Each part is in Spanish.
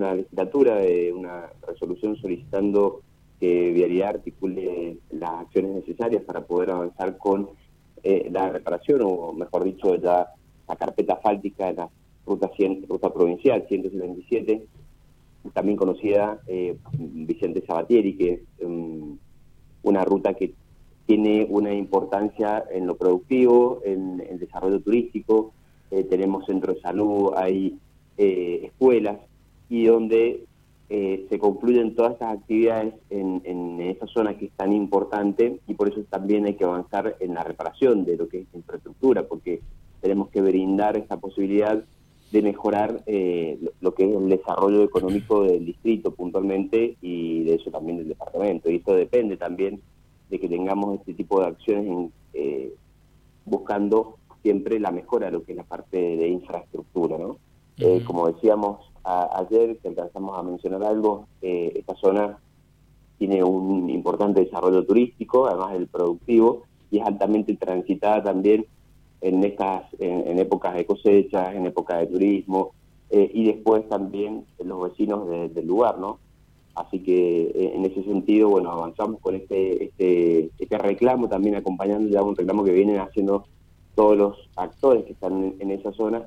una legislatura de una resolución solicitando que Vialidad articule las acciones necesarias para poder avanzar con eh, la reparación, o mejor dicho, ya la carpeta fáltica de la ruta, 100, ruta provincial 177, también conocida eh, Vicente Sabatieri, que es um, una ruta que tiene una importancia en lo productivo, en el desarrollo turístico, eh, tenemos centros de salud, hay eh, escuelas, y donde eh, se concluyen todas estas actividades en, en, esa zona que es tan importante y por eso también hay que avanzar en la reparación de lo que es infraestructura, porque tenemos que brindar esta posibilidad de mejorar eh, lo, que es el desarrollo económico del distrito puntualmente y de eso también del departamento. Y esto depende también de que tengamos este tipo de acciones en, eh, buscando siempre la mejora de lo que es la parte de infraestructura. ¿no? Eh, como decíamos ayer, que alcanzamos a mencionar algo, esta zona tiene un importante desarrollo turístico, además del productivo, y es altamente transitada también en estas en, épocas de cosechas, en épocas de turismo eh, y después también los vecinos del lugar, ¿no? Así que eh, en ese sentido, bueno, avanzamos con este este este reclamo también acompañando ya un reclamo que vienen haciendo todos los actores que están en, esa zona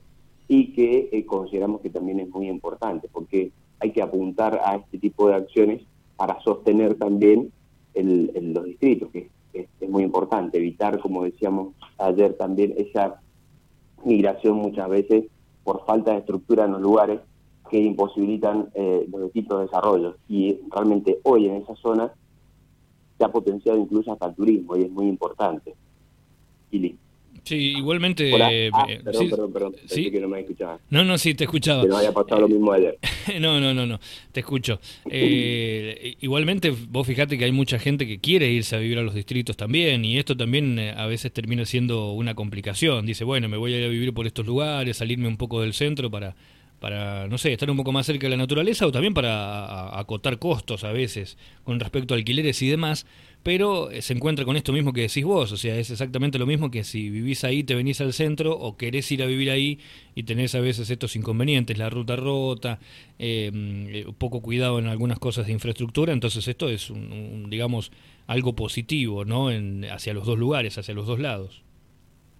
y que eh, consideramos que también es muy importante porque hay que apuntar a este tipo de acciones para sostener también el, los distritos, que es, muy importante, evitar, como decíamos ayer también, esa migración muchas veces por falta de estructura en los lugares que imposibilitan eh, los distintos desarrollos. Y realmente hoy en esa zona se ha potenciado incluso hasta el turismo y es muy importante. Y listo. Sí, igualmente. Eh, ah, perdón, perdón, perdón, ¿Sí? que no me escuchaba. No, no, sí, te escuchaba. Que no haya pasado lo mismo ayer. no, no, no, no, te escucho. Eh, igualmente, vos fijate que hay mucha gente que quiere irse a vivir a los distritos también, y esto también eh, a veces termina siendo una complicación. Dice, bueno, me voy a ir a vivir por estos lugares, salirme un poco del centro para, para, no sé, estar un poco más cerca de la naturaleza o también para acotar costos a veces con respecto a alquileres y demás pero eh, se encuentra con esto mismo que decís vos, o sea, es exactamente lo mismo que si vivís ahí, te venís al centro o querés ir a vivir ahí y tenés a veces estos inconvenientes, la ruta rota, em, eh, poco cuidado en algunas cosas de infraestructura, entonces esto es, un, digamos, algo positivo, ¿no? En, hacia los dos lugares, hacia los dos lados.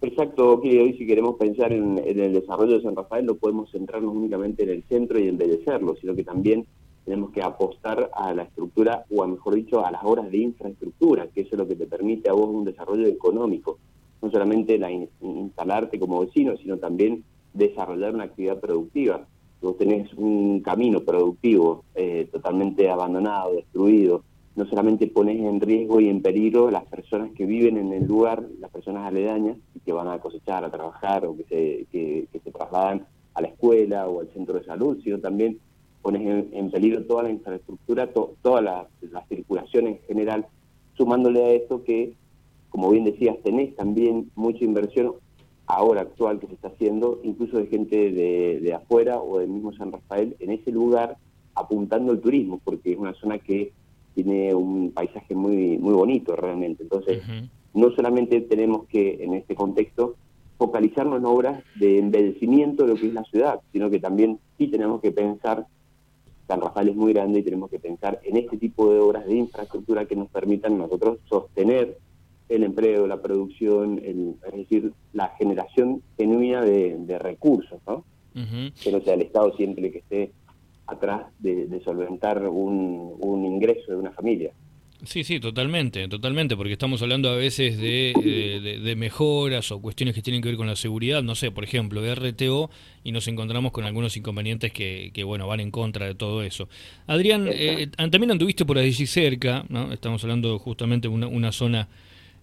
Exacto, que hoy si queremos pensar en, en, el desarrollo de San Rafael no podemos centrarnos únicamente en el centro y embellecerlo, sino que también tenemos que apostar a la estructura, o a mejor dicho, a las obras de infraestructura, que eso es lo que te permite a vos un desarrollo económico, no solamente la instalarte como vecino, sino también desarrollar una actividad productiva. Vos tenés un camino productivo eh, totalmente abandonado, destruido, no solamente pones en riesgo y en peligro las personas que viven en el lugar, las personas aledañas, que van a cosechar, a trabajar, o que se, que se trasladan a la escuela o al centro de salud, sino también pones en, peligro toda la infraestructura, toda la, circulación en general, sumándole a esto que, como bien decías, tenés también mucha inversión ahora actual que se está haciendo, incluso de gente de, afuera o del mismo San Rafael, en ese lugar apuntando al turismo, porque es una zona que tiene un paisaje muy, muy bonito realmente. Entonces, no solamente tenemos que, en este contexto, focalizarnos en obras de embellecimiento de lo que es la ciudad, sino que también sí tenemos que pensar San Rafael es muy grande y tenemos que pensar en este tipo de obras de infraestructura que nos permitan nosotros sostener el empleo, la producción, es decir, la generación genuina de, recursos, ¿no? Que no sea el Estado siempre que esté atrás de, solventar un ingreso de una familia. Sí, sí, totalmente, totalmente, porque estamos hablando a veces de, de, mejoras o cuestiones que tienen que ver con la seguridad, no sé, por ejemplo, RTO, y nos encontramos con algunos inconvenientes que, que bueno, van en contra de todo eso. Adrián, eh, también anduviste por allí cerca, ¿no? Estamos hablando justamente de una, una zona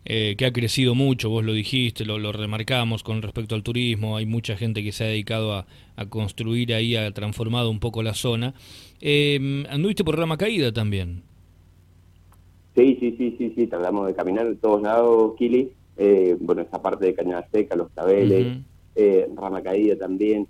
eh, que ha crecido mucho, vos lo dijiste, lo, lo, remarcamos con respecto al turismo, hay mucha gente que se ha dedicado a, a construir ahí, ha transformado un poco la zona. Eh, anduviste por Rama Caída también. Sí, sí, sí, sí, sí, tratamos de caminar de todos lados, Kili. Eh, bueno, esa parte de Cañada Seca, Los Tabeles, eh, Rama Caída también,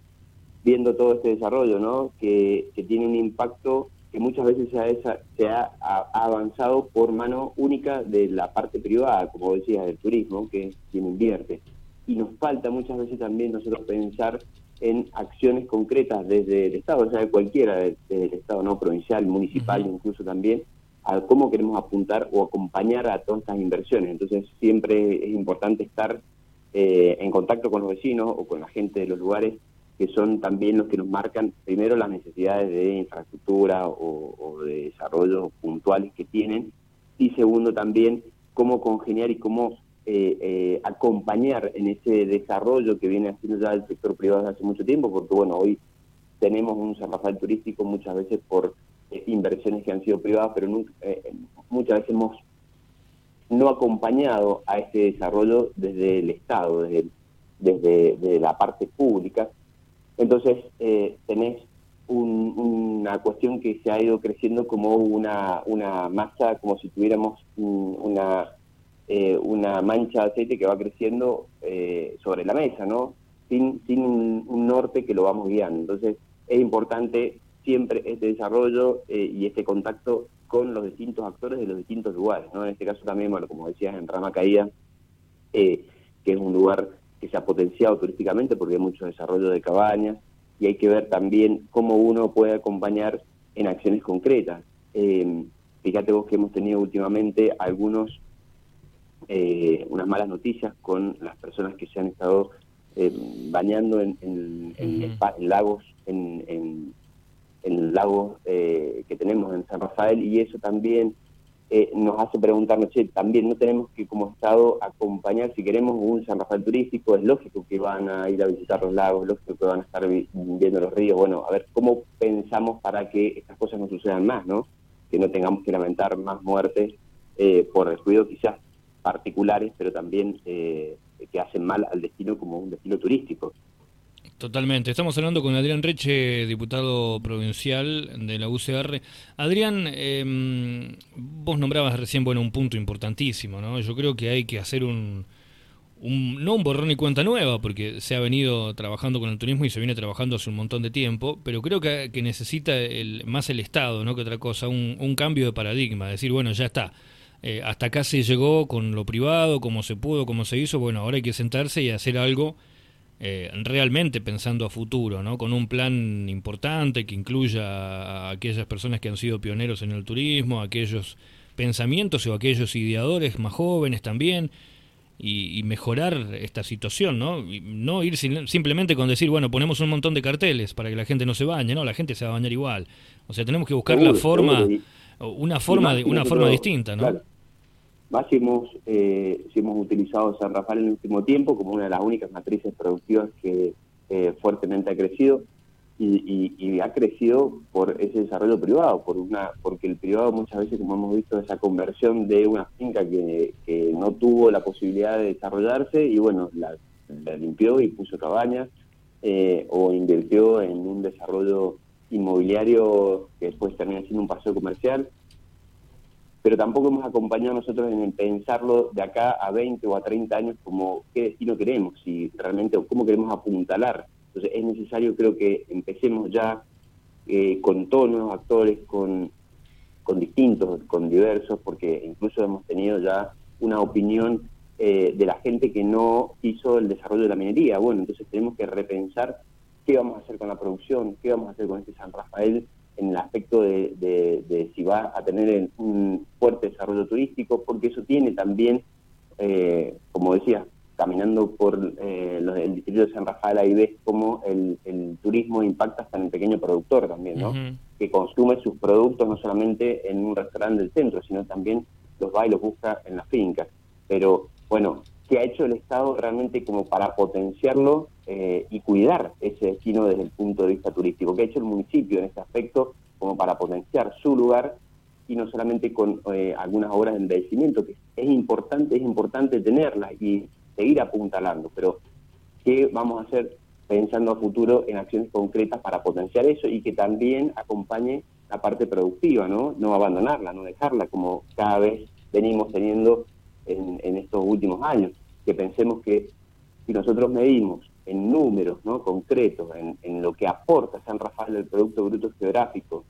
viendo todo este desarrollo, ¿no? Que, que tiene un impacto que muchas veces se ha, se ha, avanzado por mano única de la parte privada, como decías, del turismo, que es quien invierte. Y nos falta muchas veces también nosotros pensar en acciones concretas desde el Estado, o sea, de cualquiera, desde el Estado no provincial, municipal, incluso también, a cómo queremos apuntar o acompañar a todas estas inversiones. Entonces, siempre es importante estar eh, en contacto con los vecinos o con la gente de los lugares que son también los que nos marcan primero las necesidades de infraestructura o, de desarrollo puntuales que tienen y segundo también cómo congeniar y cómo eh, eh, acompañar en ese desarrollo que viene haciendo ya el sector privado desde hace mucho tiempo, porque bueno, hoy tenemos un San turístico muchas veces por eh, inversiones que han sido privadas, pero muchas veces hemos no acompañado a ese desarrollo desde el Estado, desde, desde la parte pública, entonces, eh, tenés una cuestión que se ha ido creciendo como una, una masa, como si tuviéramos una, eh, una mancha de aceite que va creciendo eh, sobre la mesa, ¿no? Sin, sin un, norte que lo vamos guiando. Entonces, es importante siempre este desarrollo y este contacto con los distintos actores de los distintos lugares, ¿no? En este caso también, bueno, como decías, en Rama Caída, que es un lugar que se ha potenciado turísticamente porque hay mucho desarrollo de cabañas y hay que ver también cómo uno puede acompañar en acciones concretas. Eh, fíjate vos que hemos tenido últimamente algunos eh, unas malas noticias con las personas que se han estado eh, bañando en, en, lagos en, en lagos que tenemos en San Rafael y eso también eh, nos hace preguntarnos, che, también no tenemos que como Estado acompañar, si queremos un San Rafael turístico, es lógico que van a ir a visitar los lagos, lógico que van a estar viendo los ríos, bueno, a ver cómo pensamos para que estas cosas no sucedan más, ¿no? Que no tengamos que lamentar más muertes eh, por descuido quizás particulares, pero también eh, que hacen mal al destino como un destino turístico. Totalmente. Estamos hablando con Adrián Reche, diputado provincial de la UCR. Adrián, em, vos nombrabas recién bueno un punto importantísimo, ¿no? Yo creo que hay que hacer un, un, no un borrón y cuenta nueva, porque se ha venido trabajando con el turismo y se viene trabajando hace un montón de tiempo, pero creo que, que necesita el, más el Estado, ¿no? Que otra cosa, un, un cambio de paradigma, decir, bueno, ya está. Eh, hasta acá se llegó con lo privado, como se pudo, como se hizo, bueno, ahora hay que sentarse y hacer algo eh, realmente pensando a futuro, ¿no? con un plan importante que incluya a aquellas personas que han sido pioneros en el turismo, aquellos pensamientos o aquellos ideadores más jóvenes también, y, mejorar esta situación, ¿no? no ir simplemente con decir, bueno, ponemos un montón de carteles para que la gente no se bañe, no, la gente se va a bañar igual. O sea, tenemos que buscar la forma, una forma, de, una forma distinta, ¿no? Hemos, eh, si hemos utilizado San Rafael en el último tiempo como una de las únicas matrices productivas que eh, fuertemente ha crecido y, ha crecido por ese desarrollo privado, por una porque el privado muchas veces, como hemos visto, esa conversión de una finca que, no tuvo la posibilidad de desarrollarse y bueno, la, limpió y puso cabañas eh, o invirtió en un desarrollo inmobiliario que después termina siendo un paseo comercial pero tampoco hemos acompañado nosotros en pensarlo de acá a 20 o a 30 años como qué destino queremos, si realmente o cómo queremos apuntalar. Entonces es necesario creo que empecemos ya eh, con todos nuevos actores, con, con distintos, con diversos, porque incluso hemos tenido ya una opinión eh, de la gente que no hizo el desarrollo de la minería. Bueno, entonces tenemos que repensar qué vamos a hacer con la producción, qué vamos a hacer con este San Rafael en el aspecto de, si va a tener un fuerte desarrollo turístico, porque eso tiene también, eh, como decía, caminando por eh, el distrito de San Rafael, ahí ves cómo el, turismo impacta hasta en el pequeño productor también, ¿no? Que consume sus productos no solamente en un restaurante del centro, sino también los va y los busca en las fincas. Pero bueno, ¿qué ha hecho el Estado realmente como para potenciarlo eh, y cuidar ese destino desde el punto de vista turístico. ¿Qué ha hecho el municipio en este aspecto como para potenciar su lugar y no solamente con eh, algunas obras de embellecimiento, que es importante, es importante tenerlas y seguir apuntalando, pero ¿qué vamos a hacer pensando a futuro en acciones concretas para potenciar eso y que también acompañe la parte productiva, ¿no? No abandonarla, no dejarla como cada vez venimos teniendo en, en estos últimos años, que pensemos que si nosotros medimos en números ¿no? concretos, en, lo que aporta San Rafael del Producto Bruto Geográfico,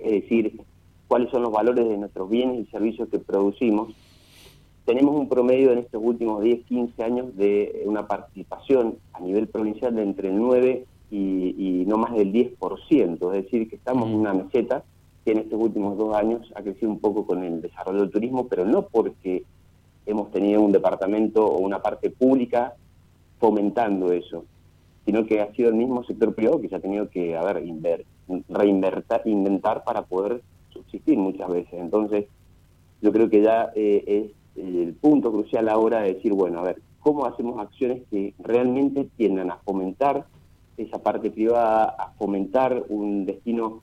es decir, cuáles son los valores de nuestros bienes y servicios que producimos, tenemos un promedio en estos últimos 10, 15 años de una participación a nivel provincial de entre el 9 y, no más del 10%, es decir, que estamos en una meseta que en estos últimos dos años ha crecido un poco con el desarrollo del turismo, pero no porque hemos tenido un departamento o una parte pública fomentando eso, sino que ha sido el mismo sector privado que se ha tenido que, a ver, reinventar para poder subsistir muchas veces. Entonces, yo creo que ya eh, es el punto crucial ahora de decir, bueno, a ver, ¿cómo hacemos acciones que realmente tiendan a fomentar esa parte privada, a fomentar un destino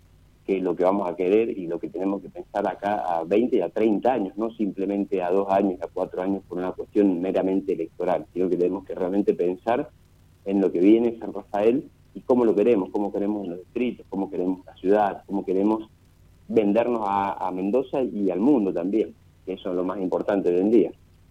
que lo que vamos a querer y lo que tenemos que pensar acá a 20 y a 30 años, no simplemente a dos años, a cuatro años por una cuestión meramente electoral, sino que tenemos que realmente pensar en lo que viene San Rafael y cómo lo queremos, cómo queremos los distritos, cómo queremos la ciudad, cómo queremos vendernos a, a Mendoza y al mundo también, que eso es lo más importante hoy en día.